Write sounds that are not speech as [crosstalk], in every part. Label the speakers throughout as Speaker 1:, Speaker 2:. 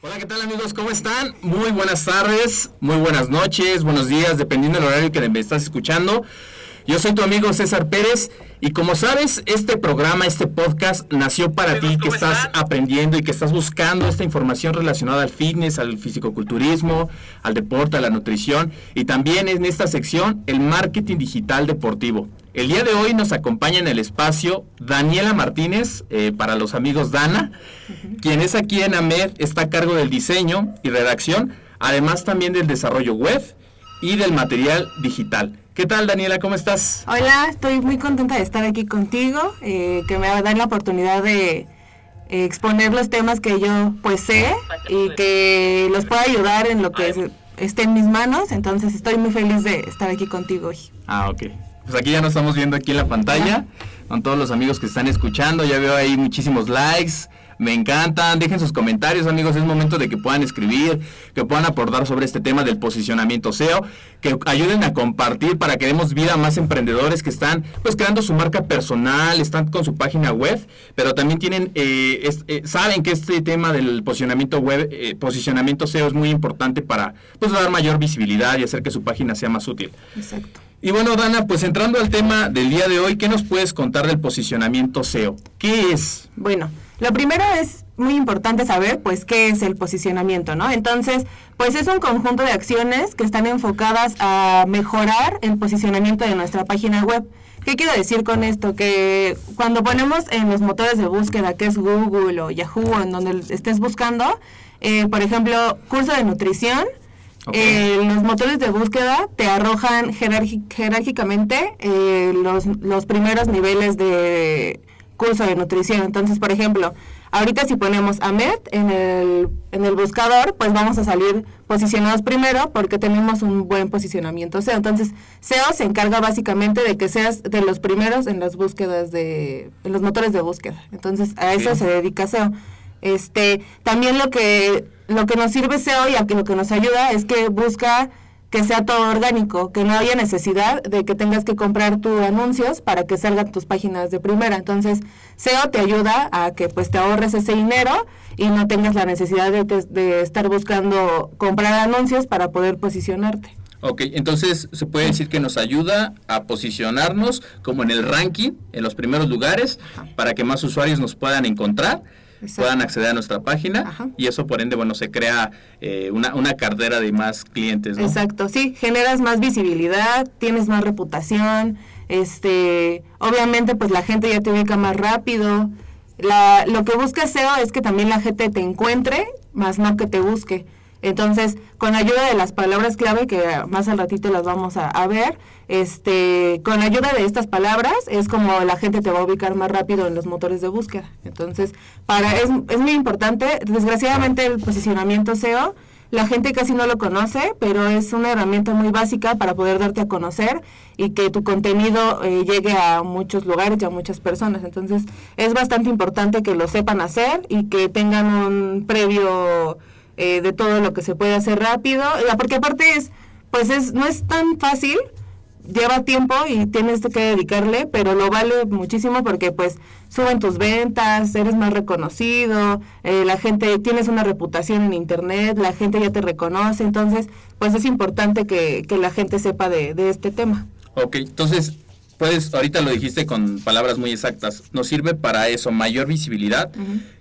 Speaker 1: Hola, ¿qué tal amigos? ¿Cómo están? Muy buenas tardes, muy buenas noches, buenos días, dependiendo del horario que me estás escuchando. Yo soy tu amigo César Pérez y como sabes, este programa, este podcast nació para ti que estás aprendiendo y que estás buscando esta información relacionada al fitness, al fisicoculturismo, al deporte, a la nutrición y también en esta sección el marketing digital deportivo. El día de hoy nos acompaña en el espacio Daniela Martínez, eh, para los amigos Dana, quien es aquí en AMED, está a cargo del diseño y redacción, además también del desarrollo web y del material digital. ¿Qué tal, Daniela? ¿Cómo estás?
Speaker 2: Hola, estoy muy contenta de estar aquí contigo, eh, que me va a dar la oportunidad de eh, exponer los temas que yo pues sé y que los pueda ayudar en lo que esté en mis manos. Entonces estoy muy feliz de estar aquí contigo hoy.
Speaker 1: Ah, ok. Pues aquí ya nos estamos viendo aquí en la pantalla, con todos los amigos que están escuchando. Ya veo ahí muchísimos likes me encantan. Dejen sus comentarios, amigos. Es momento de que puedan escribir, que puedan aportar sobre este tema del posicionamiento SEO, que ayuden a compartir para que demos vida a más emprendedores que están pues creando su marca personal, están con su página web, pero también tienen eh, eh, saben que este tema del posicionamiento web, eh, posicionamiento SEO es muy importante para pues dar mayor visibilidad y hacer que su página sea más útil.
Speaker 2: Exacto.
Speaker 1: Y bueno, Dana, pues entrando al tema del día de hoy, ¿qué nos puedes contar del posicionamiento SEO? ¿Qué es?
Speaker 2: Bueno, lo primero es muy importante saber, pues, qué es el posicionamiento, ¿no? Entonces, pues es un conjunto de acciones que están enfocadas a mejorar el posicionamiento de nuestra página web. ¿Qué quiero decir con esto? Que cuando ponemos en los motores de búsqueda, que es Google o Yahoo, en donde estés buscando, eh, por ejemplo, curso de nutrición, eh, los motores de búsqueda te arrojan jerárquicamente eh, los, los primeros niveles de curso de nutrición. Entonces, por ejemplo, ahorita si ponemos AMED en el, en el buscador, pues vamos a salir posicionados primero porque tenemos un buen posicionamiento SEO. Entonces, SEO se encarga básicamente de que seas de los primeros en las búsquedas de, en los motores de búsqueda. Entonces, a eso se dedica SEO. Este, también lo que lo que nos sirve SEO y lo que nos ayuda es que busca que sea todo orgánico, que no haya necesidad de que tengas que comprar tus anuncios para que salgan tus páginas de primera. Entonces, SEO te ayuda a que pues te ahorres ese dinero y no tengas la necesidad de, de estar buscando comprar anuncios para poder posicionarte.
Speaker 1: Ok, entonces se puede decir que nos ayuda a posicionarnos como en el ranking, en los primeros lugares, para que más usuarios nos puedan encontrar puedan acceder a nuestra página y eso por ende, bueno, se crea eh, una, una, cartera de más clientes.
Speaker 2: Exacto, sí, generas más visibilidad, tienes más reputación, este, obviamente pues la gente ya te ubica más rápido. La, lo que busca SEO es que también la gente te encuentre, más no que te busque. Entonces, con ayuda de las palabras clave, que más al ratito las vamos a, ver, este, con ayuda de estas palabras es como la gente te va a ubicar más rápido en los motores de búsqueda. Entonces, para es, es muy importante, desgraciadamente el posicionamiento SEO la gente casi no lo conoce, pero es una herramienta muy básica para poder darte a conocer y que tu contenido eh, llegue a muchos lugares y a muchas personas. Entonces es bastante importante que lo sepan hacer y que tengan un previo eh, de todo lo que se puede hacer rápido, porque aparte es, pues es, no es tan fácil lleva tiempo y tienes que dedicarle, pero lo vale muchísimo porque pues suben tus ventas, eres más reconocido, eh, la gente, tienes una reputación en internet, la gente ya te reconoce, entonces pues es importante que, que la gente sepa de, de este tema.
Speaker 1: Ok, entonces, puedes, ahorita lo dijiste con palabras muy exactas, nos sirve para eso, mayor visibilidad,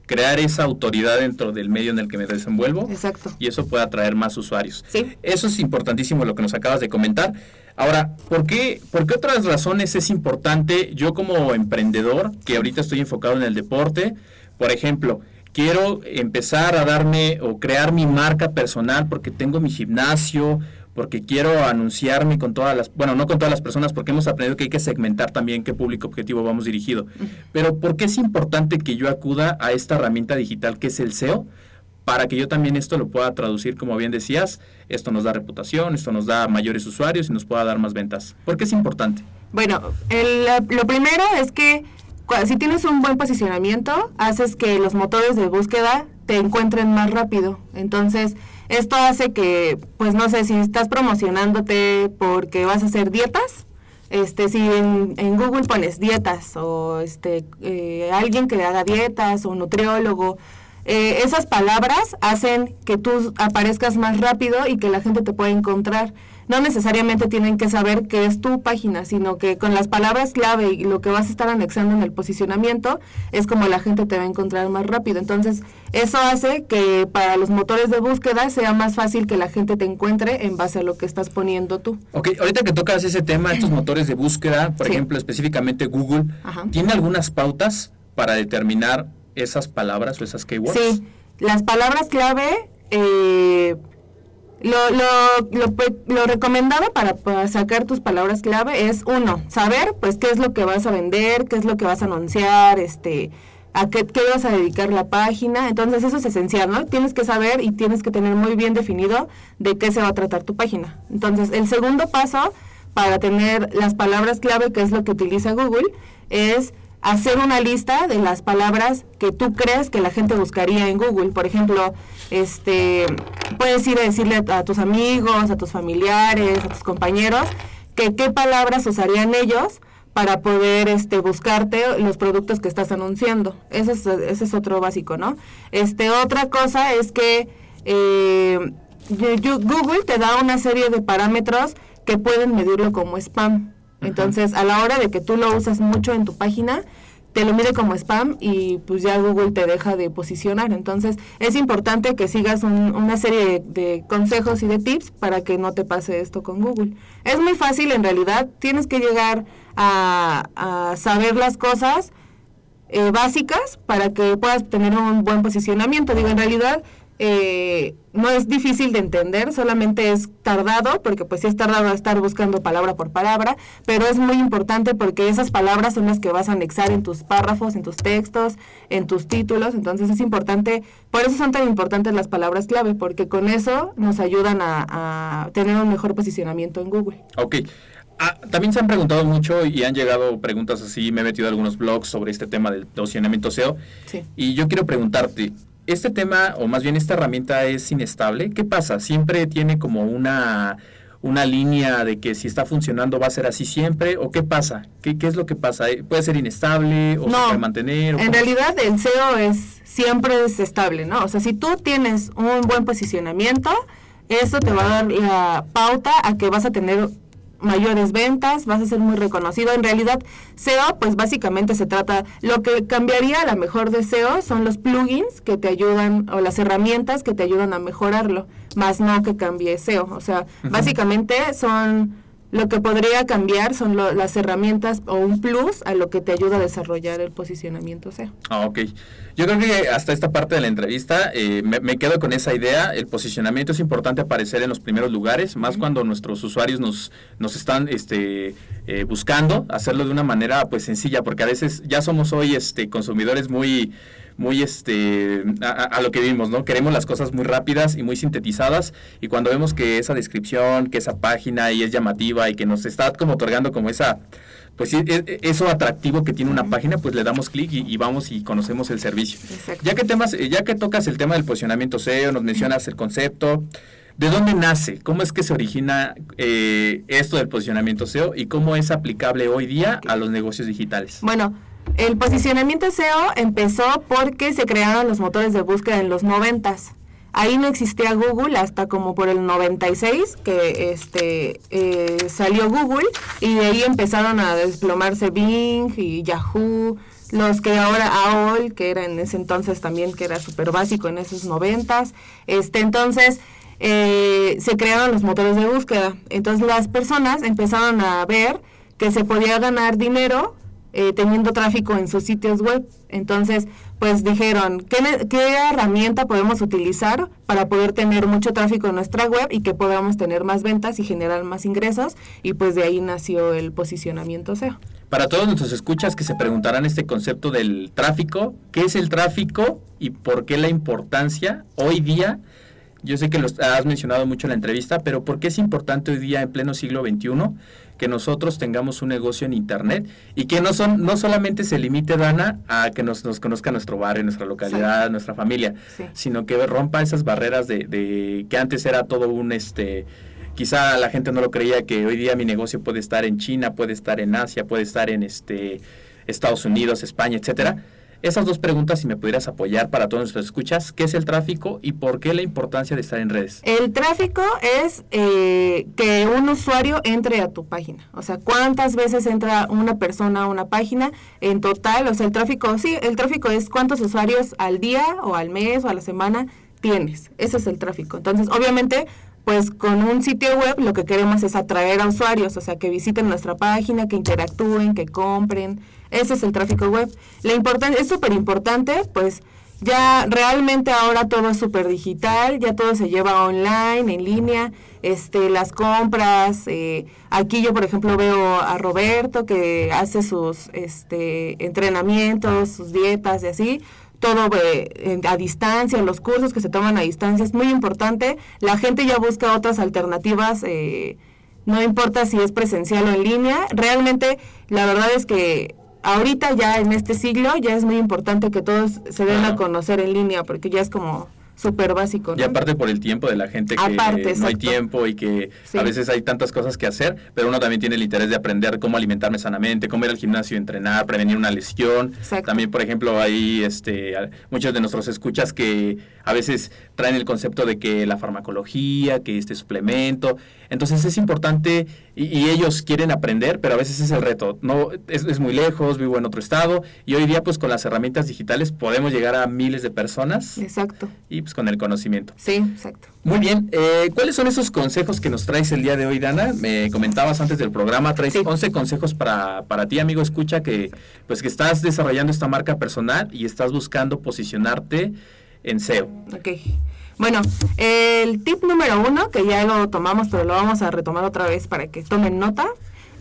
Speaker 1: crear esa autoridad dentro del medio en el que me desenvuelvo.
Speaker 2: Exacto.
Speaker 1: Y eso puede atraer más usuarios.
Speaker 2: Sí.
Speaker 1: Eso es importantísimo lo que nos acabas de comentar. Ahora, ¿por qué, ¿por qué otras razones es importante yo como emprendedor, que ahorita estoy enfocado en el deporte, por ejemplo, quiero empezar a darme o crear mi marca personal porque tengo mi gimnasio, porque quiero anunciarme con todas las, bueno, no con todas las personas, porque hemos aprendido que hay que segmentar también qué público objetivo vamos dirigido. Pero ¿por qué es importante que yo acuda a esta herramienta digital que es el SEO? Para que yo también esto lo pueda traducir, como bien decías, esto nos da reputación, esto nos da mayores usuarios y nos pueda dar más ventas. ¿Por qué es importante?
Speaker 2: Bueno, el- lo primero es que si tienes un buen posicionamiento, haces que los motores de búsqueda te encuentren más rápido. Entonces, esto hace que, pues no sé, si estás promocionándote porque vas a hacer dietas, este, si en, Google pones dietas o este, eh, alguien que haga dietas o nutriólogo, eh, esas palabras hacen que tú aparezcas más rápido y que la gente te pueda encontrar. No necesariamente tienen que saber que es tu página, sino que con las palabras clave y lo que vas a estar anexando en el posicionamiento es como la gente te va a encontrar más rápido. Entonces, eso hace que para los motores de búsqueda sea más fácil que la gente te encuentre en base a lo que estás poniendo tú.
Speaker 1: Ok, ahorita que tocas ese tema, estos motores de búsqueda, por
Speaker 2: Sí.
Speaker 1: ejemplo, específicamente Google,
Speaker 2: Ajá.
Speaker 1: ¿tiene algunas pautas para determinar esas palabras o esas keywords?
Speaker 2: Sí, las palabras clave, eh, lo, lo, lo, pe- lo recomendado para, para sacar tus palabras clave es uno, saber pues qué es lo que vas a vender, qué es lo que vas a anunciar, este, a qué, qué vas a dedicar la página. Entonces eso es esencial, ¿no? Tienes que saber y tienes que tener muy bien definido de qué se va a tratar tu página. Entonces el segundo paso para tener las palabras clave, que es lo que utiliza Google, es hacer una lista de las palabras que tú crees que la gente buscaría en Google. Por ejemplo, este, puedes ir a decirle a, tus amigos, a tus familiares, a tus compañeros, que qué palabras usarían ellos para poder este, buscarte los productos que estás anunciando. Ese es, es otro básico, ¿no? Este, otra cosa es que eh, Google te da una serie de parámetros que pueden medirlo como spam. Entonces, a la hora de que tú lo usas mucho en tu página, te lo mide como spam y pues ya Google te deja de posicionar. Entonces, es importante que sigas un- una serie de, consejos y de tips para que no te pase esto con Google. Es muy fácil en realidad, tienes que llegar a, a saber las cosas eh, básicas para que puedas tener un buen posicionamiento. Digo, en realidad eh, no es difícil de entender, solamente es tardado, porque pues sí es tardado estar buscando palabra por palabra, pero es muy importante porque esas palabras son las que vas a anexar en tus párrafos, en tus textos, en tus títulos, entonces es importante, por eso son tan importantes las palabras clave, porque con eso nos ayudan a, a tener un mejor posicionamiento en Google.
Speaker 1: Ok. Ah, también se han preguntado mucho y han llegado preguntas así, me he metido a algunos blogs sobre este tema del posicionamiento SEO.
Speaker 2: Sí.
Speaker 1: Y yo quiero preguntarte, ¿este tema, o más bien esta herramienta es inestable? ¿Qué pasa? ¿Siempre tiene como una, una línea de que si está funcionando va a ser así siempre? ¿O qué pasa? ¿Qué, qué es lo que pasa? Eh, ¿Puede ser inestable o se puede mantener? o
Speaker 2: En
Speaker 1: cómo?
Speaker 2: realidad el SEO es siempre es estable, ¿no? O sea, si tú tienes un buen posicionamiento, eso te va a dar la pauta a que vas a tener mayores ventas, vas a ser muy reconocido. En realidad, SEO, pues básicamente se trata, lo que cambiaría a la mejor de SEO son los plugins que te ayudan, o las herramientas que te ayudan a mejorarlo, más no que cambie SEO. O sea, básicamente son lo que podría cambiar son lo- las herramientas o un plus a lo que te ayuda a desarrollar el posicionamiento SEO.
Speaker 1: Ah, ok. Yo creo que hasta esta parte de la entrevista eh, me, me quedo con esa idea. El posicionamiento es importante aparecer en los primeros lugares, más cuando nuestros usuarios nos, nos están este, eh, buscando, hacerlo de una manera pues sencilla, porque a veces ya somos hoy este, consumidores muy muy este a, a- lo que vimos, ¿no? Queremos las cosas muy rápidas y muy sintetizadas y cuando vemos que esa descripción, que esa página y es llamativa y que nos está como otorgando como esa pues sí, e- e- eso atractivo que tiene una página, pues le damos clic y, y vamos y conocemos el servicio.
Speaker 2: Exacto.
Speaker 1: Ya que temas, eh, ya que tocas el tema del posicionamiento SEO, nos [clears throat] mencionas el concepto, ¿de dónde nace? ¿Cómo es que se origina eh, esto del posicionamiento SEO y cómo es aplicable hoy día a los negocios digitales?
Speaker 2: Bueno, el posicionamiento SEO empezó porque se crearon los motores de búsqueda en los noventas. Ahí no existía Google hasta como por el 96 que este eh, salió Google y de ahí empezaron a desplomarse Bing y Yahoo, los que ahora AOL, que era en ese entonces también que era súper básico en esos noventas. Este entonces eh, se crearon los motores de búsqueda. Entonces las personas empezaron a ver que se podía ganar dinero eh, teniendo tráfico en sus sitios web. Entonces, pues dijeron, ¿qué, ¿qué herramienta podemos utilizar para poder tener mucho tráfico en nuestra web y que podamos tener más ventas y generar más ingresos? Y pues de ahí nació el posicionamiento SEO.
Speaker 1: Para todos nuestros escuchas que se preguntarán este concepto del tráfico, ¿qué es el tráfico y por qué la importancia hoy día? Yo sé que lo has mencionado mucho en la entrevista, pero ¿por qué es importante hoy día en pleno siglo XXI que nosotros tengamos un negocio en Internet y que no, son, no solamente se limite, Dana, a que nos, nos conozca nuestro barrio, nuestra localidad, nuestra familia,
Speaker 2: Sí.
Speaker 1: sino que rompa esas barreras de, de que antes era todo un... este Quizá la gente no lo creía que hoy día mi negocio puede estar en China, puede estar en Asia, puede estar en este Estados Unidos, España, etcétera. Esas dos preguntas, si me pudieras apoyar para todos nuestros escuchas, ¿qué es el tráfico y por qué la importancia de estar en redes?
Speaker 2: El tráfico es eh, que un usuario entre a tu página. O sea, cuántas veces entra una persona a una página en total. O sea, el tráfico, sí, el tráfico es cuántos usuarios al día o al mes o a la semana tienes. Ese es el tráfico. Entonces, obviamente, pues con un sitio web lo que queremos es atraer a usuarios, o sea, que visiten nuestra página, que interactúen, que compren. Ese es el tráfico web. La es súper importante, pues ya realmente ahora todo es súper digital, ya todo se lleva online, en línea, este, las compras. eh, aquí yo, por ejemplo, veo a Roberto que hace sus este, entrenamientos, sus dietas y así. Todo eh, a distancia, los cursos que se toman a distancia es muy importante. La gente ya busca otras alternativas. eh, no importa si es presencial o en línea, realmente la verdad es que ahorita ya en este siglo ya es muy importante que todos se den a conocer en línea porque ya es como súper básico.
Speaker 1: Y aparte por el tiempo de la gente que
Speaker 2: Aparte,
Speaker 1: no hay tiempo y que
Speaker 2: Sí.
Speaker 1: a veces hay tantas cosas que hacer, pero uno también tiene el interés de aprender cómo alimentarme sanamente, cómo ir al gimnasio, entrenar, prevenir una lesión.
Speaker 2: Exacto.
Speaker 1: También, por ejemplo, hay este, muchos de nuestros escuchas que a veces traen el concepto de que la farmacología, que este suplemento. Entonces es importante y, y ellos quieren aprender, pero a veces es el reto. No, es, es muy lejos, vivo en otro estado y hoy día pues con las herramientas digitales podemos llegar a miles de personas
Speaker 2: Exacto.
Speaker 1: y pues con el conocimiento.
Speaker 2: Sí, exacto.
Speaker 1: Muy bien, eh, ¿cuáles son esos consejos que nos traes el día de hoy, Dana? Me comentabas antes del programa, traes
Speaker 2: Sí.
Speaker 1: 11 consejos para, para ti, amigo, escucha, que pues que estás desarrollando esta marca personal y estás buscando posicionarte en SEO.
Speaker 2: Ok. Bueno, el tip número uno, que ya lo tomamos, pero lo vamos a retomar otra vez para que tomen nota.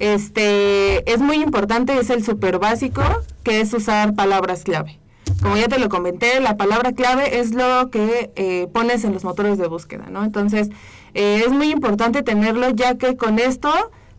Speaker 2: Este es muy importante, es el súper básico, que es usar palabras clave. Como ya te lo comenté, la palabra clave es lo que eh, pones en los motores de búsqueda, ¿no? Entonces, eh, es muy importante tenerlo, ya que con esto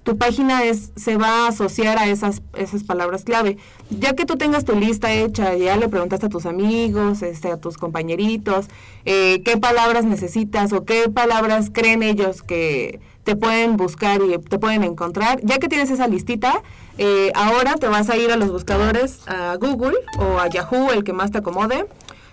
Speaker 2: tu página es, se va a asociar a esas, esas palabras clave. Ya que tú tengas tu lista hecha, ya le preguntaste a tus amigos, este, a tus compañeritos, eh, qué palabras necesitas o qué palabras creen ellos que te pueden buscar y te pueden encontrar. Ya que tienes esa listita, eh, ahora te vas a ir a los buscadores, a Google o a Yahoo, el que más te acomode,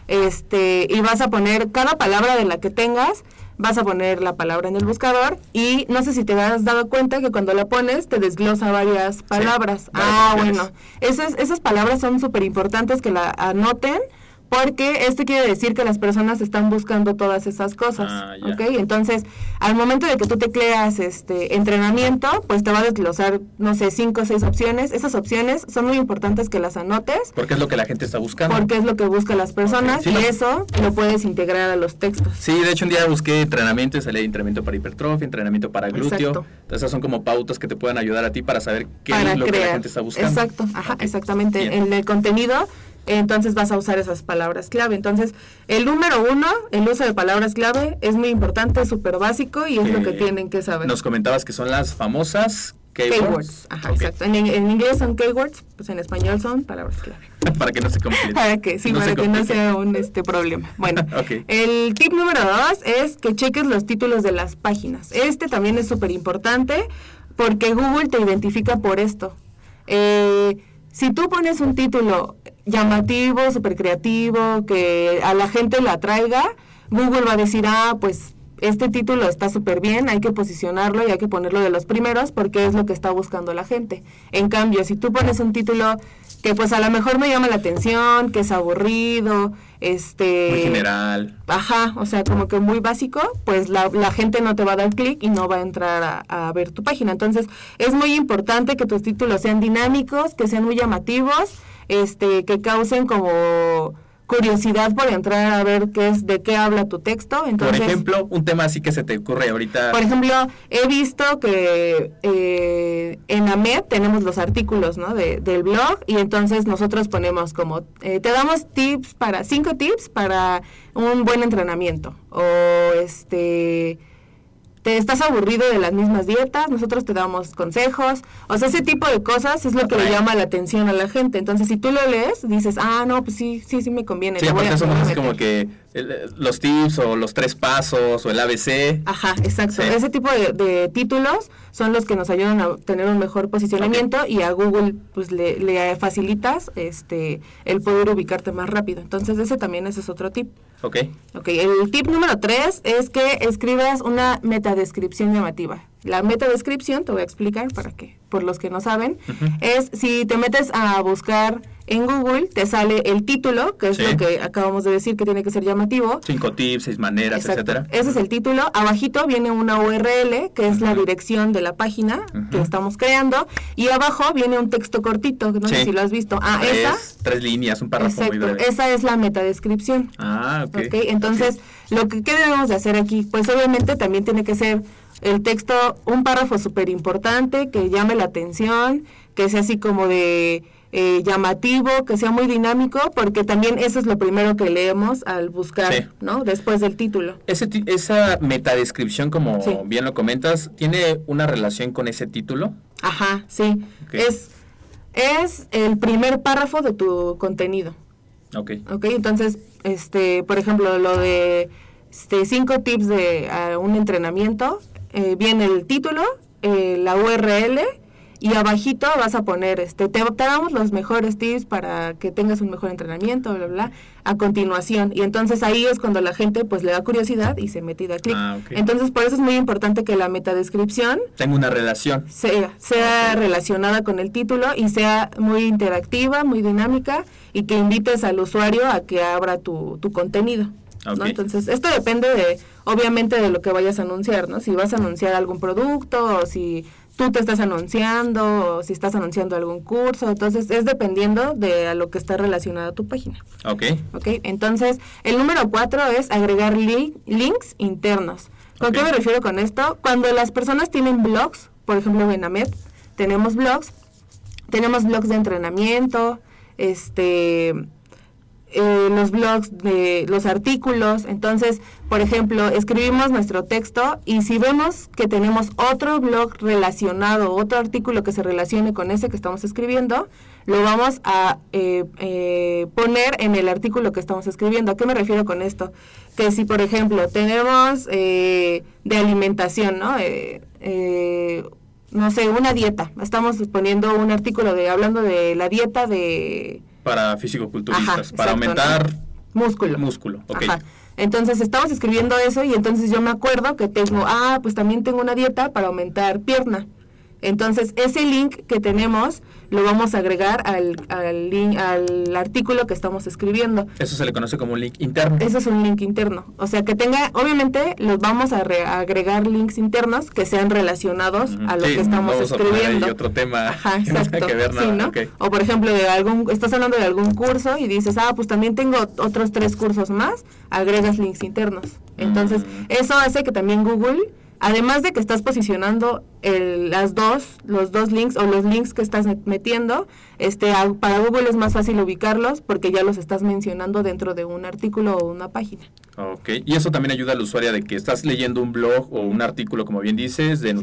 Speaker 2: este, y vas a poner cada palabra de la que tengas, vas a poner la palabra en el buscador y no sé si te has dado cuenta que cuando la pones te desglosa varias palabras. ah, bueno, esas, esas palabras son súper importantes que la anoten porque esto quiere decir que las personas están buscando todas esas cosas,
Speaker 1: Ah.
Speaker 2: ¿ok? Entonces, al momento de que tú tecleas este entrenamiento, pues te va a desglosar, no sé, cinco o seis opciones. Esas opciones son muy importantes que las anotes
Speaker 1: Porque es lo que la gente está buscando.
Speaker 2: porque es lo que buscan las personas
Speaker 1: sí,
Speaker 2: y
Speaker 1: no.
Speaker 2: eso lo puedes integrar a los textos.
Speaker 1: Sí, de hecho un día busqué entrenamiento y salía entrenamiento para hipertrofia, entrenamiento para glúteo.
Speaker 2: Exacto.
Speaker 1: Entonces esas son como pautas que te pueden ayudar a ti para saber qué
Speaker 2: para
Speaker 1: es lo que la gente está buscando.
Speaker 2: Exacto, ajá, exactamente.
Speaker 1: bien.
Speaker 2: En el contenido entonces vas a usar esas palabras clave. Entonces, el número uno, el uso de palabras clave, es muy importante, es súper básico y es lo que tienen que saber.
Speaker 1: Nos comentabas que son las famosas keywords.
Speaker 2: Keywords, ajá, exacto. En, en inglés son keywords, pues en español son palabras clave. [laughs]
Speaker 1: para que no se complique.
Speaker 2: Para que, sí,
Speaker 1: No
Speaker 2: para que no sea un este problema. Bueno, [laughs] el tip número dos es que cheques los títulos de las páginas. Este también es súper importante porque Google te identifica por esto. Eh, si tú pones un título llamativo, súper creativo, que a la gente la atraiga, Google va a decir, ah, pues este título está súper bien, hay que posicionarlo y hay que ponerlo de los primeros porque es lo que está buscando la gente. En cambio, si tú pones un título que pues a lo mejor me llama la atención, que es aburrido, este...
Speaker 1: Muy general.
Speaker 2: Ajá, o sea, como que muy básico, pues la, la gente no te va a dar clic y no va a entrar a, a ver tu página. Entonces, es muy importante que tus títulos sean dinámicos, que sean muy llamativos, este, que causen como curiosidad por entrar a ver qué es, de qué habla tu texto. Entonces,
Speaker 1: Por ejemplo, un tema así que se te ocurre ahorita.
Speaker 2: por ejemplo, he visto que eh, en AMED tenemos los artículos ¿no? de, del blog y entonces nosotros ponemos como, eh, te damos tips para, cinco tips para un buen entrenamiento o este... Te estás aburrido de las mismas dietas, nosotros te damos consejos, o sea, ese tipo de cosas es lo que le llama la atención a la gente. Entonces, si tú lo lees, dices, ah, no, pues sí, sí, sí me conviene.
Speaker 1: sí, aparte como
Speaker 2: meter".
Speaker 1: que eh, los tips o los tres pasos o el ABC.
Speaker 2: Ajá, exacto.
Speaker 1: Sí.
Speaker 2: Ese tipo de, de títulos son los que nos ayudan a tener un mejor posicionamiento y a Google pues le, le facilitas este el poder ubicarte más rápido. Entonces ese también ese es otro tip.
Speaker 1: Ok.
Speaker 2: Ok, el tip número tres es que escribas una metadescripción llamativa. La metadescripción, te voy a explicar para que, por los que no saben, es si te metes a buscar en Google, te sale el título, que es
Speaker 1: Sí.
Speaker 2: lo que acabamos de decir que tiene que ser llamativo,
Speaker 1: Cinco tips, seis maneras,
Speaker 2: Exacto.
Speaker 1: etcétera.
Speaker 2: Ese es el título. Abajito viene una URL, que es la dirección de la página que estamos creando. Y abajo viene un texto cortito, que no sé si lo has visto. Ah,
Speaker 1: tres,
Speaker 2: esa.
Speaker 1: tres líneas, un párrafo muy
Speaker 2: Exacto,
Speaker 1: breve.
Speaker 2: esa es la metadescripción.
Speaker 1: Ah, ok.
Speaker 2: Ok, entonces, lo que ¿qué debemos de hacer aquí? Pues obviamente también tiene que ser el texto, un párrafo súper importante, que llame la atención, que sea así como de eh, llamativo, que sea muy dinámico, porque también eso es lo primero que leemos al buscar,
Speaker 1: Sí.
Speaker 2: ¿no? Después del título.
Speaker 1: Ese esa metadescripción, como
Speaker 2: Sí.
Speaker 1: bien lo comentas, ¿tiene una relación con ese título?
Speaker 2: Ajá, sí. Es, es el primer párrafo de tu contenido.
Speaker 1: Ok.
Speaker 2: ¿Ok? Entonces, este, por ejemplo, lo de este, cinco tips de un entrenamiento, eh, viene el título, eh, la URL y abajito vas a poner, este, te, te damos los mejores tips para que tengas un mejor entrenamiento, bla, bla, a continuación. Y entonces ahí es cuando la gente pues le da curiosidad y se mete y da clic.
Speaker 1: Ah.
Speaker 2: Entonces, por eso es muy importante que la metadescripción
Speaker 1: Tengo una relación.
Speaker 2: sea, sea relacionada con el título y sea muy interactiva, muy dinámica y que invites al usuario a que abra tu, tu contenido. ¿no? Entonces, esto depende de, obviamente, de lo que vayas a anunciar, ¿no? Si vas a anunciar algún producto o si tú te estás anunciando o si estás anunciando algún curso, entonces es dependiendo de a lo que está relacionada tu página.
Speaker 1: Ok.
Speaker 2: ¿ok? Entonces, el número cuatro es agregar li- links internos. ¿Con qué me refiero con esto? Cuando las personas tienen blogs, por ejemplo en AMED, tenemos blogs, tenemos blogs de entrenamiento, este eh, los blogs de los artículos. Entonces, por ejemplo, escribimos nuestro texto y si vemos que tenemos otro blog relacionado, otro artículo que se relacione con ese que estamos escribiendo, lo vamos a eh, eh, poner en el artículo que estamos escribiendo. ¿A qué me refiero con esto? Que si, por ejemplo, tenemos eh, de alimentación, ¿no? Eh, eh, no sé, una dieta. Estamos poniendo un artículo de hablando de la dieta de
Speaker 1: Para fisicoculturistas,
Speaker 2: Ajá,
Speaker 1: para
Speaker 2: exacto,
Speaker 1: aumentar
Speaker 2: ¿no? músculo.
Speaker 1: músculo. Ok.
Speaker 2: Ajá. Entonces estamos escribiendo eso y entonces yo me acuerdo que tengo, ah, pues también tengo una dieta para aumentar pierna. Entonces ese link que tenemos lo vamos a agregar al, al, link- al artículo que estamos escribiendo.
Speaker 1: Eso se le conoce como un link interno.
Speaker 2: Ese es un link interno. O sea, que tenga, obviamente, los vamos a re- a agregar links internos que sean relacionados a lo
Speaker 1: Sí,
Speaker 2: que estamos
Speaker 1: vamos a
Speaker 2: escribiendo.
Speaker 1: otro tema
Speaker 2: Ajá,
Speaker 1: que no
Speaker 2: exacto.
Speaker 1: que ver
Speaker 2: Sí, ¿no? O por ejemplo, de algún, estás hablando de algún curso y dices, ah, pues también tengo otros tres cursos más, agregas links internos. Entonces,
Speaker 1: Mm.
Speaker 2: eso hace que también Google además de que estás posicionando el- las dos, los dos links o los links que estás met- metiendo, este, para Google es más fácil ubicarlos porque ya los estás mencionando dentro de un artículo o una página.
Speaker 1: Ok, y eso también ayuda al usuario de que estás leyendo un blog o un artículo, como bien dices, de
Speaker 2: Sí.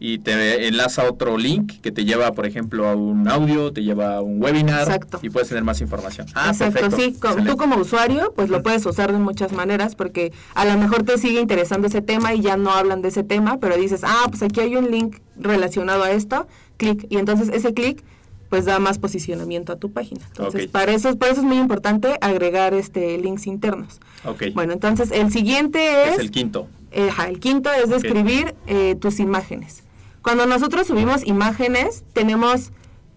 Speaker 1: Y te enlaza otro link que te lleva, por ejemplo, a un audio, te lleva a un webinar
Speaker 2: Exacto.
Speaker 1: y puedes tener más información. Ah,
Speaker 2: Exacto,
Speaker 1: perfecto.
Speaker 2: sí,
Speaker 1: Excelente.
Speaker 2: tú como usuario pues lo puedes usar de muchas maneras porque a lo mejor te sigue interesando ese tema y ya no hablan de ese tema, pero dices, ah, pues aquí hay un link relacionado a esto, clic, y entonces ese clic pues da más posicionamiento a tu página. Entonces, para eso, por eso es muy importante agregar este links internos.
Speaker 1: Ok,
Speaker 2: Bueno, entonces el siguiente es,
Speaker 1: es el quinto.
Speaker 2: eh, el quinto es describir eh, tus imágenes. Cuando nosotros subimos imágenes, tenemos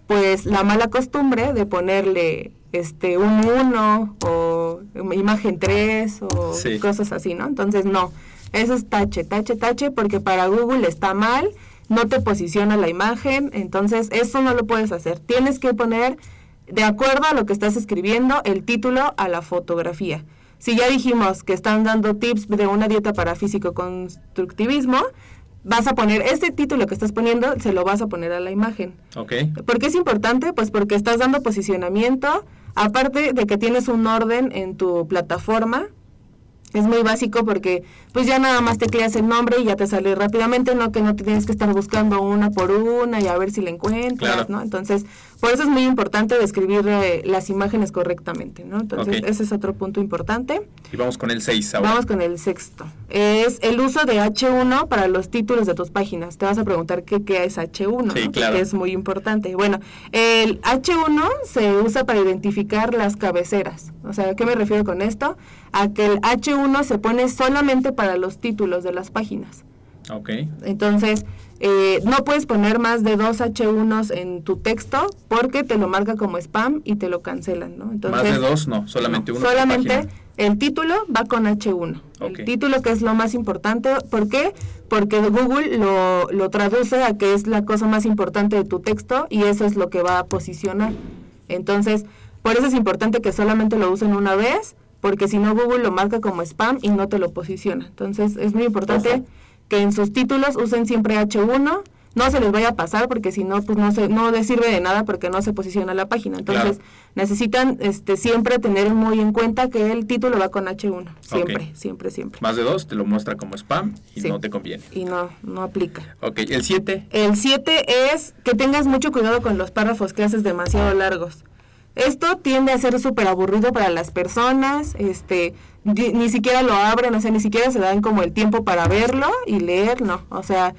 Speaker 2: pues la mala costumbre de ponerle este un 1 o imagen 3 o
Speaker 1: Sí.
Speaker 2: cosas así, ¿no? Entonces no, eso es tache, tache, tache porque para Google está mal, no te posiciona la imagen, entonces eso no lo puedes hacer. Tienes que poner de acuerdo a lo que estás escribiendo el título a la fotografía. Si ya dijimos que están dando tips de una dieta para físico-constructivismo, vas a poner este título que estás poniendo, se lo vas a poner a la imagen.
Speaker 1: Ok,
Speaker 2: ¿Por qué es importante? Pues porque estás dando posicionamiento, aparte de que tienes un orden en tu plataforma. Es muy básico porque pues ya nada más tecleas el nombre y ya te sale rápidamente, no que no te tienes que estar buscando una por una y a ver si la encuentras,
Speaker 1: Claro.
Speaker 2: ¿no? Entonces, por eso es muy importante describir eh, las imágenes correctamente, ¿no? Entonces, ese es otro punto importante.
Speaker 1: y vamos con el 6 ahora.
Speaker 2: Vamos con el sexto. Es el uso de H1 para los títulos de tus páginas. Te vas a preguntar qué, qué es H1,
Speaker 1: Sí,
Speaker 2: ¿no?
Speaker 1: claro.
Speaker 2: Porque es muy importante. Bueno, el H1 se usa para identificar las cabeceras. O sea, ¿a qué me refiero con esto? A que el H1 se pone solamente para los títulos de las páginas.
Speaker 1: Ok,
Speaker 2: Entonces, eh, no puedes poner más de dos H1s en tu texto porque te lo marca como spam y te lo cancelan, ¿no? Entonces,
Speaker 1: más de dos, no, solamente
Speaker 2: no,
Speaker 1: uno.
Speaker 2: Solamente el título va con H1.
Speaker 1: Ok.
Speaker 2: El título que es lo más importante. ¿Por qué? Porque Google lo, lo traduce a que es la cosa más importante de tu texto y eso es lo que va a posicionar. Entonces, por eso es importante que solamente lo usen una vez, porque si no Google lo marca como spam y no te lo posiciona. Entonces, es muy importante
Speaker 1: Ojo.
Speaker 2: que en sus títulos usen siempre H1. No se les vaya a pasar porque si no, pues no se, no les sirve de nada porque no se posiciona la página. Entonces,
Speaker 1: Claro.
Speaker 2: necesitan este siempre tener muy en cuenta que el título va con H1. Siempre, siempre, siempre.
Speaker 1: Más de dos te lo muestra como spam y
Speaker 2: Sí.
Speaker 1: no te conviene.
Speaker 2: Y no, no aplica.
Speaker 1: Ok, el 7.
Speaker 2: El 7 es que tengas mucho cuidado con los párrafos que haces demasiado largos. Esto tiende a ser súper aburrido para las personas, este, ni siquiera lo abren, o sea, ni siquiera se dan como el tiempo para verlo y leer, no, o sea,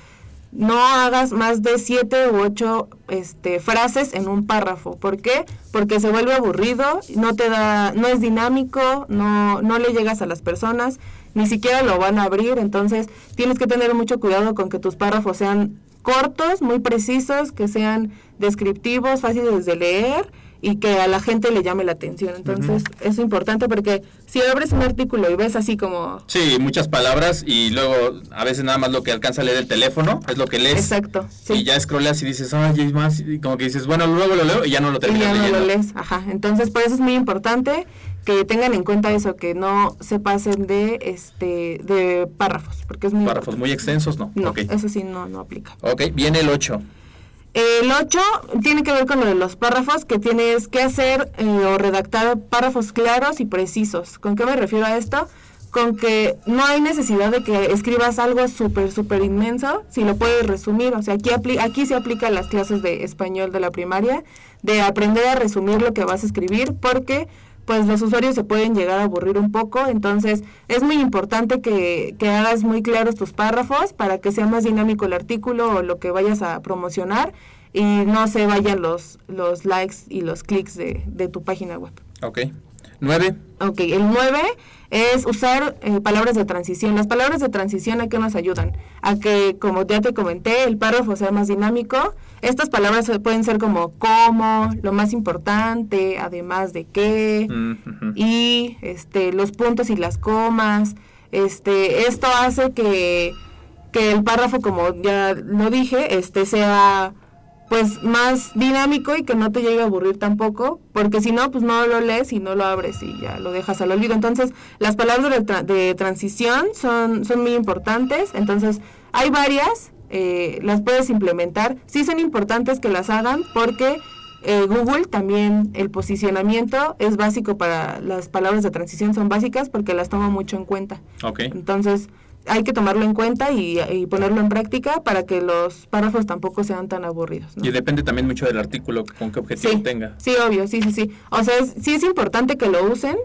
Speaker 2: no hagas más de siete u ocho este, frases en un párrafo. ¿Por qué? Porque se vuelve aburrido, no te da, no es dinámico, no, no le llegas a las personas, ni siquiera lo van a abrir, entonces tienes que tener mucho cuidado con que tus párrafos sean cortos, muy precisos, que sean descriptivos, fáciles de leer y que a la gente le llame la atención. Entonces, es importante porque si abres un artículo y ves así como
Speaker 1: Sí, muchas palabras y luego a veces nada más lo que alcanza a leer el teléfono es lo que lees.
Speaker 2: Exacto, sí.
Speaker 1: Y ya scrolleas y dices, ay, hay más. Y como que dices, bueno, luego lo leo y ya no lo
Speaker 2: y
Speaker 1: terminas
Speaker 2: ya no
Speaker 1: leyendo.
Speaker 2: lo lees. Ajá. Entonces, por eso es muy importante que tengan en cuenta eso, que no se pasen de este de párrafos, porque es muy
Speaker 1: Párrafos muy extensos, no.
Speaker 2: No, eso sí no, no aplica.
Speaker 1: Ok, viene el 8.
Speaker 2: El 8 tiene que ver con lo de los párrafos, que tienes que hacer eh, o redactar párrafos claros y precisos. ¿Con qué me refiero a esto? Con que no hay necesidad de que escribas algo súper, súper inmenso, si lo puedes resumir. O sea, aquí, aquí se aplica las clases de español de la primaria, de aprender a resumir lo que vas a escribir, porque pues los usuarios se pueden llegar a aburrir un poco, entonces es muy importante que, que hagas muy claros tus párrafos para que sea más dinámico el artículo o lo que vayas a promocionar y no se vayan los, los likes y los clics de, de tu página web.
Speaker 1: Ok. 9.
Speaker 2: Ok, el 9 es usar eh, palabras de transición. Las palabras de transición a qué nos ayudan? A que, como ya te comenté, el párrafo sea más dinámico. Estas palabras pueden ser como como, lo más importante, además de qué, y este, los puntos y las comas. Este, esto hace que, que el párrafo, como ya lo dije, este sea pues más dinámico y que no te llegue a aburrir tampoco, porque si no, pues no lo lees y no lo abres y ya lo dejas al olvido. Entonces, las palabras de, tra- de transición son, son muy importantes, entonces hay varias, eh, las puedes implementar. Sí son importantes que las hagan porque eh, Google también el posicionamiento es básico para las palabras de transición, son básicas porque las toma mucho en cuenta.
Speaker 1: Ok.
Speaker 2: Entonces, hay que tomarlo en cuenta y, y ponerlo en práctica para que los párrafos tampoco sean tan aburridos. ¿no?
Speaker 1: Y depende también mucho del artículo, con qué objetivo
Speaker 2: Sí,
Speaker 1: tenga.
Speaker 2: sí, obvio, sí, sí, sí. O sea, es- sí es importante que lo usen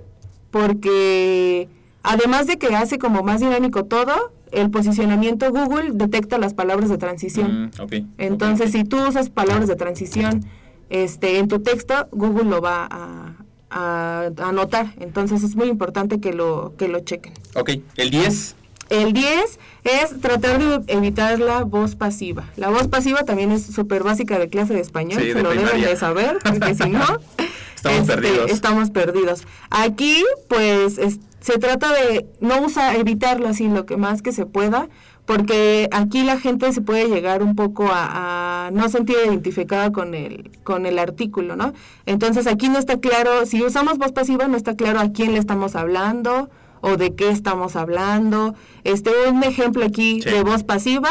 Speaker 2: porque además de que hace como más dinámico todo, el posicionamiento Google detecta las palabras de transición.
Speaker 1: Mm, ok.
Speaker 2: Entonces, si tú usas palabras de transición este, en tu texto, Google lo va a, a- a anotar. Entonces, es muy importante que lo, que lo chequen.
Speaker 1: Ok, el 10.
Speaker 2: El 10 es tratar de evitar la voz pasiva. La voz pasiva también es súper básica de clase de español,
Speaker 1: Sí,
Speaker 2: se
Speaker 1: de
Speaker 2: lo deben
Speaker 1: primaria.
Speaker 2: de saber, porque si no, [laughs]
Speaker 1: Estamos perdidos.
Speaker 2: Estamos perdidos. Aquí, pues, es- se trata de no usar, evitarlo así lo que más que se pueda, porque aquí la gente se puede llegar un poco a, a no sentir identificada con el, con el artículo, ¿no? Entonces aquí no está claro, si usamos voz pasiva, no está claro a quién le estamos hablando o de qué estamos hablando. Este, un ejemplo aquí
Speaker 1: Sí.
Speaker 2: de voz pasiva,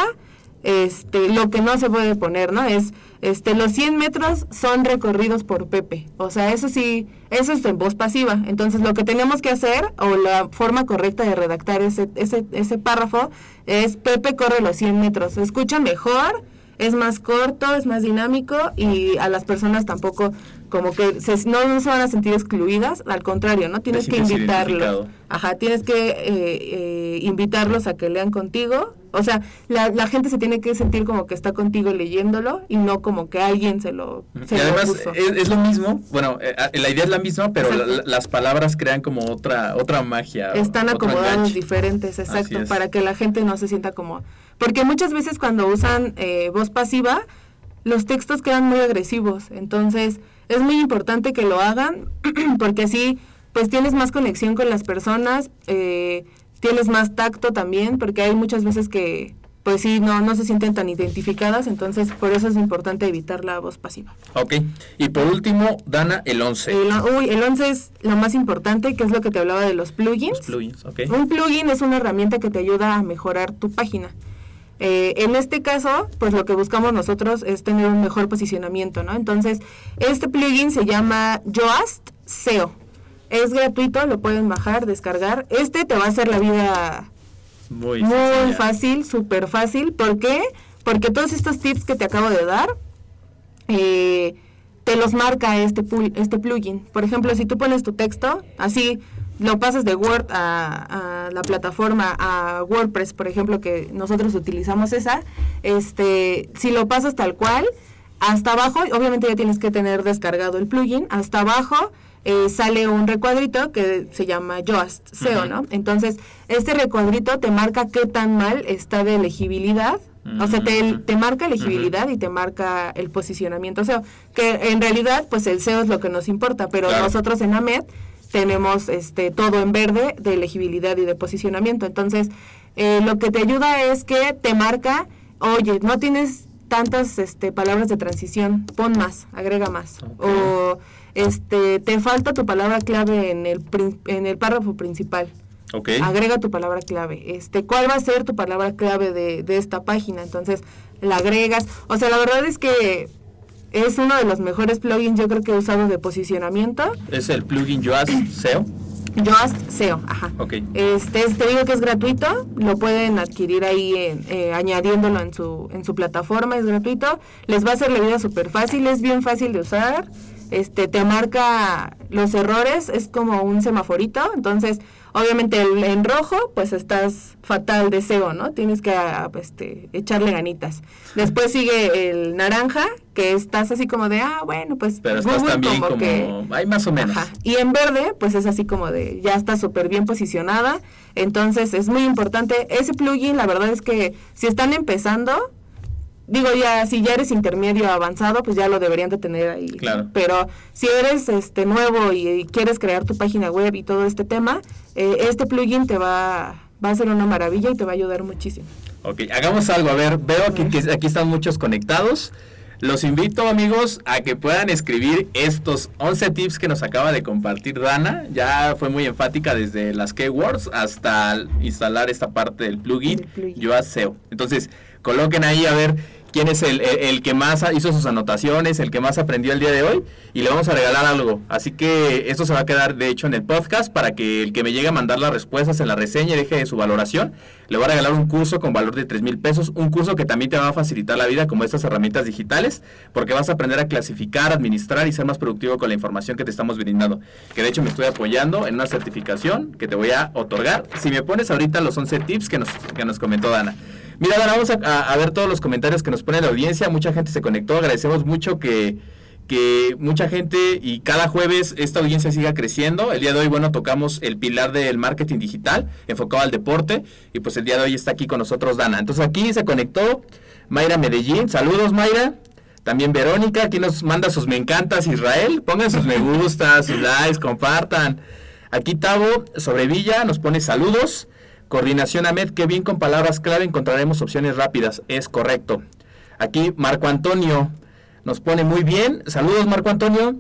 Speaker 2: este, lo que no se puede poner, ¿no? Es, este, los 100 metros son recorridos por Pepe. O sea, eso sí, eso es en voz pasiva. Entonces, lo que tenemos que hacer, o la forma correcta de redactar ese, ese, ese párrafo, es Pepe corre los 100 metros. Escucha mejor, es más corto, es más dinámico y a las personas tampoco como que se- no, no se van a sentir excluidas, al contrario, ¿no? Tienes que invitarlos. Ajá, tienes que eh, eh, invitarlos a que lean contigo. O sea, la, la gente se tiene que sentir como que está contigo leyéndolo y no como que alguien se lo, se
Speaker 1: Y
Speaker 2: lo
Speaker 1: además
Speaker 2: puso.
Speaker 1: es, es lo mismo, bueno, eh, a- la idea es la misma, pero la- las palabras crean como otra otra magia.
Speaker 2: Están
Speaker 1: enganche.
Speaker 2: diferentes, exacto, para que la gente no se sienta como... Porque muchas veces cuando usan eh, voz pasiva, los textos quedan muy agresivos, entonces es muy importante que lo hagan, [clears throat] porque así pues tienes más conexión con las personas, eh, tienes más tacto también, porque hay muchas veces que pues sí, no, no se sienten tan identificadas, entonces por eso es importante evitar la voz pasiva.
Speaker 1: Ok, y por último, Dana, el 11.
Speaker 2: El, uy, el 11 es lo más importante, que es lo que te hablaba de los plugins.
Speaker 1: Los plugins, ok.
Speaker 2: Un plugin es una herramienta que te ayuda a mejorar tu página. Eh, en este caso, pues lo que buscamos nosotros es tener un mejor posicionamiento, ¿no? Entonces, este plugin se llama Yoast SEO. Es gratuito, lo pueden bajar, descargar. Este te va a hacer la vida
Speaker 1: Muy,
Speaker 2: fácil, súper fácil. ¿Por qué? Porque todos estos tips que te acabo de dar, eh, te los marca este, este plugin. Por ejemplo, si tú pones tu texto, así lo pasas de Word a, a la plataforma, a WordPress, por ejemplo, que nosotros utilizamos esa, este, si lo pasas tal cual, hasta abajo, obviamente ya tienes que tener descargado el plugin, hasta abajo eh, sale un recuadrito que se llama Yoast SEO. ¿no? Entonces, este recuadrito te marca qué tan mal está de elegibilidad. O sea, te, te marca elegibilidad y te marca el posicionamiento SEO. Que en realidad, pues el SEO es lo que nos importa, pero
Speaker 1: Claro.
Speaker 2: nosotros en AMED tenemos este todo en verde de elegibilidad y de posicionamiento. Entonces, eh, lo que te ayuda es que te marca, oye, no tienes tantas este, palabras de transición, pon más, agrega más. O este, te falta tu palabra clave en el, en el párrafo principal.
Speaker 1: Ok.
Speaker 2: Agrega tu palabra clave. Este, ¿cuál va a ser tu palabra clave de, de esta página? Entonces, la agregas. O sea, la verdad es que es uno de los mejores plugins yo creo que he usado de posicionamiento.
Speaker 1: Es el plugin Yoast SEO.
Speaker 2: Yoast SEO, ajá.
Speaker 1: Ok.
Speaker 2: Este, es- te digo que es gratuito, lo pueden adquirir ahí en- eh, añadiéndolo en su, en su plataforma, es gratuito. Les va a hacer la vida súper fácil, es bien fácil de usar. Este, te marca los errores, es como un semaforito, entonces obviamente el, en rojo pues estás fatal de SEO, ¿no? Tienes que ah, este, echarle ganitas. Después sigue el naranja, que estás así como de, ah, bueno, pues
Speaker 1: Pero estás también como,
Speaker 2: que-
Speaker 1: hay más o menos.
Speaker 2: Ajá. Y en verde, pues es así como de, ya está súper bien posicionada. Entonces es muy importante. Ese plugin, la verdad es que si están empezando, digo ya, si ya eres intermedio avanzado, pues ya lo deberían de tener ahí.
Speaker 1: Claro.
Speaker 2: Pero si eres este nuevo y, y quieres crear tu página web y todo este tema, eh, este plugin te va, va a ser una maravilla y te va a ayudar muchísimo.
Speaker 1: Ok, hagamos algo. A ver, veo que aquí están muchos conectados. Los invito amigos a que puedan escribir estos 11 tips que nos acaba de compartir Dana. Ya fue muy enfática desde las keywords hasta instalar esta parte del plugin. Yoast SEO. Entonces, coloquen ahí a ver quién es el, que más hizo sus anotaciones, el que más aprendió el día de hoy y le vamos a regalar algo. Así que esto se va a quedar de hecho en el podcast para que el que me llegue a mandar las respuestas en la reseña y deje su valoración, le voy a regalar un curso con valor de 3 mil pesos, un curso que también te va a facilitar la vida como estas herramientas digitales, porque vas a aprender a clasificar, administrar y ser más productivo con la información que te estamos brindando. Que de hecho me estoy apoyando en una certificación que te voy a otorgar. Si me pones ahorita los 11 tips que nos, que nos comentó Dana. Mira, Dana, vamos a, ver todos los comentarios que nos pone la audiencia. Mucha gente se conectó. Agradecemos mucho que, que mucha gente y cada jueves esta audiencia siga creciendo. El día de hoy, bueno, tocamos el pilar del marketing digital enfocado al deporte. Y pues el día de hoy está aquí con nosotros Dana. Entonces aquí se conectó Mayra Medellín. Saludos, Mayra. También Verónica, aquí nos manda sus me encantas Israel. Pongan sus me gustas, sus likes, compartan. Aquí Tavo sobre Villa nos pone saludos. Coordinación Ahmed, que bien con palabras clave encontraremos opciones rápidas. Es correcto. Aquí Marco Antonio nos pone muy bien. Saludos Marco Antonio.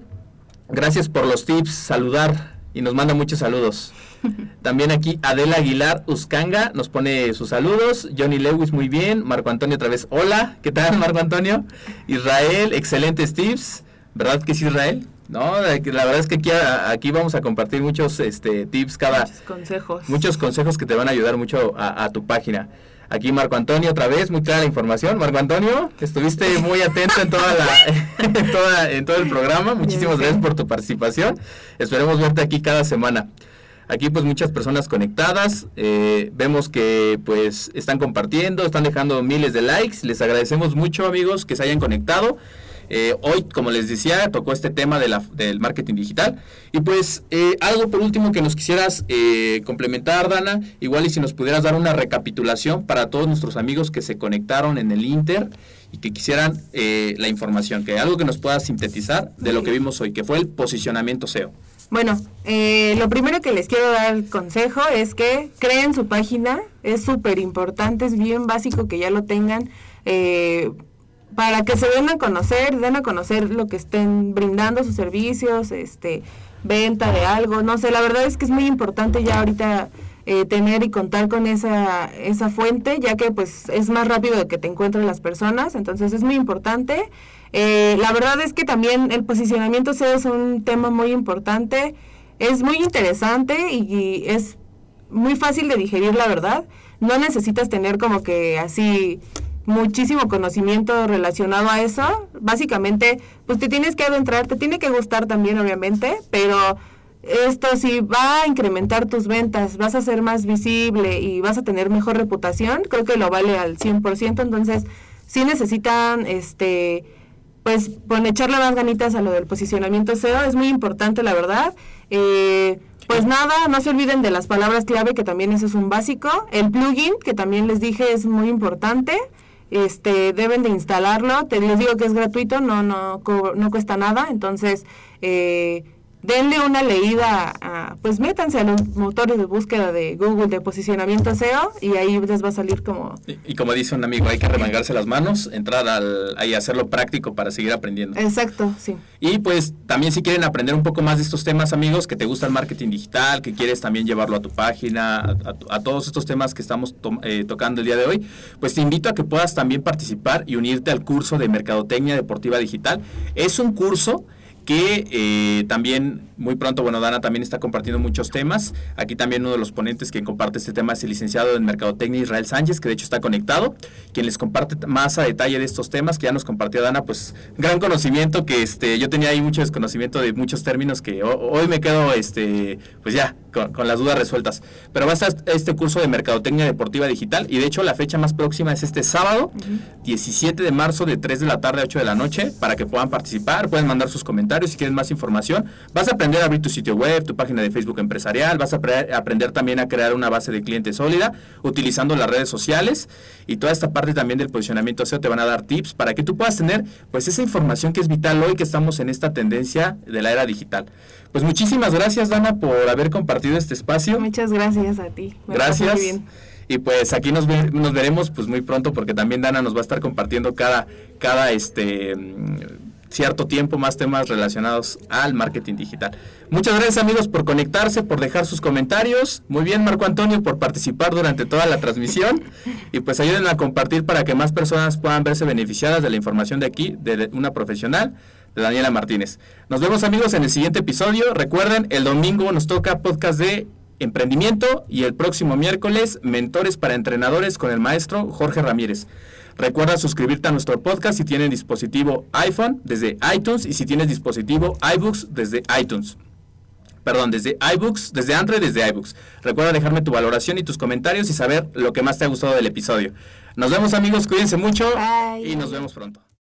Speaker 1: Gracias por los tips. Saludar. Y nos manda muchos saludos. [laughs] También aquí Adela Aguilar Uscanga nos pone sus saludos. Johnny Lewis, muy bien. Marco Antonio otra vez, hola. ¿Qué tal, Marco Antonio? Israel, excelentes tips. ¿Verdad que sí, Israel? No, la verdad es que aquí, aquí vamos a compartir muchos este, tips cada,
Speaker 2: Muchos consejos.
Speaker 1: muchos consejos que te van a ayudar mucho a, a tu página. Aquí Marco Antonio otra vez, muy clara la información. Marco Antonio, estuviste muy atento en toda la [laughs] en, toda- en todo el programa. Muchísimas gracias por tu participación. Esperemos verte aquí cada semana. Aquí pues muchas personas conectadas, eh, vemos que pues están compartiendo, están dejando miles de likes, les agradecemos mucho amigos que se hayan conectado. Eh, hoy, como les decía, tocó este tema de la- del marketing digital. Y pues eh, algo por último que nos quisieras eh, complementar, Dana, igual y si nos pudieras dar una recapitulación para todos nuestros amigos que se conectaron en el Inter y que quisieran eh, la información, que algo que nos pueda sintetizar de lo que vimos hoy, que fue el posicionamiento SEO.
Speaker 2: Bueno, eh, lo primero que les quiero dar consejo es que creen su página, es súper importante, es bien básico que ya lo tengan, eh, para que se den a conocer, den a conocer lo que estén brindando sus servicios, este, venta de algo, no sé, la verdad es que es muy importante ya ahorita eh, tener y contar con esa, esa fuente, ya que pues es más rápido de que te encuentren las personas, entonces es muy importante. Eh, la verdad es que también el posicionamiento SEO es un tema muy importante, es muy interesante y, y es muy fácil de digerir, la verdad. No necesitas tener como que así muchísimo conocimiento relacionado a eso. Básicamente, pues te tienes que adentrar, te tiene que gustar también, obviamente, pero esto si va a incrementar tus ventas, vas a ser más visible y vas a tener mejor reputación, creo que lo vale al 100%, entonces sí necesitan este pues echarle más ganitas a lo del posicionamiento SEO, es muy importante la verdad. Eh, pues nada, no se olviden de las palabras clave, que también eso es un básico. El plugin, que también les dije, es muy importante. Este, deben de instalarlo. Te les digo que es gratuito, no, no, no cuesta nada. Entonces, eh, denle una leída, a- pues métanse a los motores de búsqueda de Google de posicionamiento SEO y ahí les va a salir como
Speaker 1: Y, y como dice un amigo, hay que remangarse las manos, entrar al, ahí a hacerlo práctico para seguir aprendiendo.
Speaker 2: exacto, sí.
Speaker 1: Y pues también si quieren aprender un poco más de estos temas, amigos, que te gusta el marketing digital, que quieres también llevarlo a tu página, a, a- a todos estos temas que estamos to- eh, tocando el día de hoy, pues te invito a que puedas también participar y unirte al curso de Mercadotecnia Deportiva Digital. Es un curso que eh, también muy pronto, bueno, Dana también está compartiendo muchos temas. Aquí también uno de los ponentes que comparte este tema es el licenciado en Mercadotecnia Israel Sánchez, que de hecho está conectado, quien les comparte más a detalle de estos temas, que ya nos compartió Dana, pues gran conocimiento, que este yo tenía ahí mucho desconocimiento de muchos términos que ho- hoy me quedo, este pues ya, con, con las dudas resueltas. Pero va a estar este curso de Mercadotecnia Deportiva Digital, y de hecho la fecha más próxima es este sábado, 17 de marzo, de 3 de la tarde a 8 de la noche, para que puedan participar, pueden mandar sus comentarios si quieren más información. Vas a aprender a abrir tu sitio web, tu página de Facebook empresarial, vas a apre- aprender también a crear una base de clientes sólida utilizando las redes sociales y toda esta parte también del posicionamiento SEO te van a dar tips para que tú puedas tener pues esa información que es vital hoy que estamos en esta tendencia de la era digital. Pues muchísimas gracias Dana por haber compartido este espacio.
Speaker 2: Muchas gracias a ti. Me pasé muy
Speaker 1: Gracias.
Speaker 2: bien.
Speaker 1: Y pues aquí nos, ve- nos veremos pues muy pronto porque también Dana nos va a estar compartiendo cada, cada este cierto tiempo más temas relacionados al marketing digital. Muchas gracias amigos por conectarse, por dejar sus comentarios. Muy bien Marco Antonio por participar durante toda la transmisión. Y pues ayuden a compartir para que más personas puedan verse beneficiadas de la información de aquí, de una profesional, de Daniela Martínez. Nos vemos amigos en el siguiente episodio. Recuerden, el domingo nos toca podcast de emprendimiento y el próximo miércoles mentores para entrenadores con el maestro Jorge Ramírez. Recuerda suscribirte a nuestro podcast si tienes dispositivo iPhone desde iTunes y si tienes dispositivo iBooks desde iTunes. Perdón, desde iBooks, desde Android, desde iBooks. Recuerda dejarme tu valoración y tus comentarios y saber lo que más te ha gustado del episodio. Nos vemos amigos, cuídense mucho
Speaker 2: Bye.
Speaker 1: y nos vemos pronto.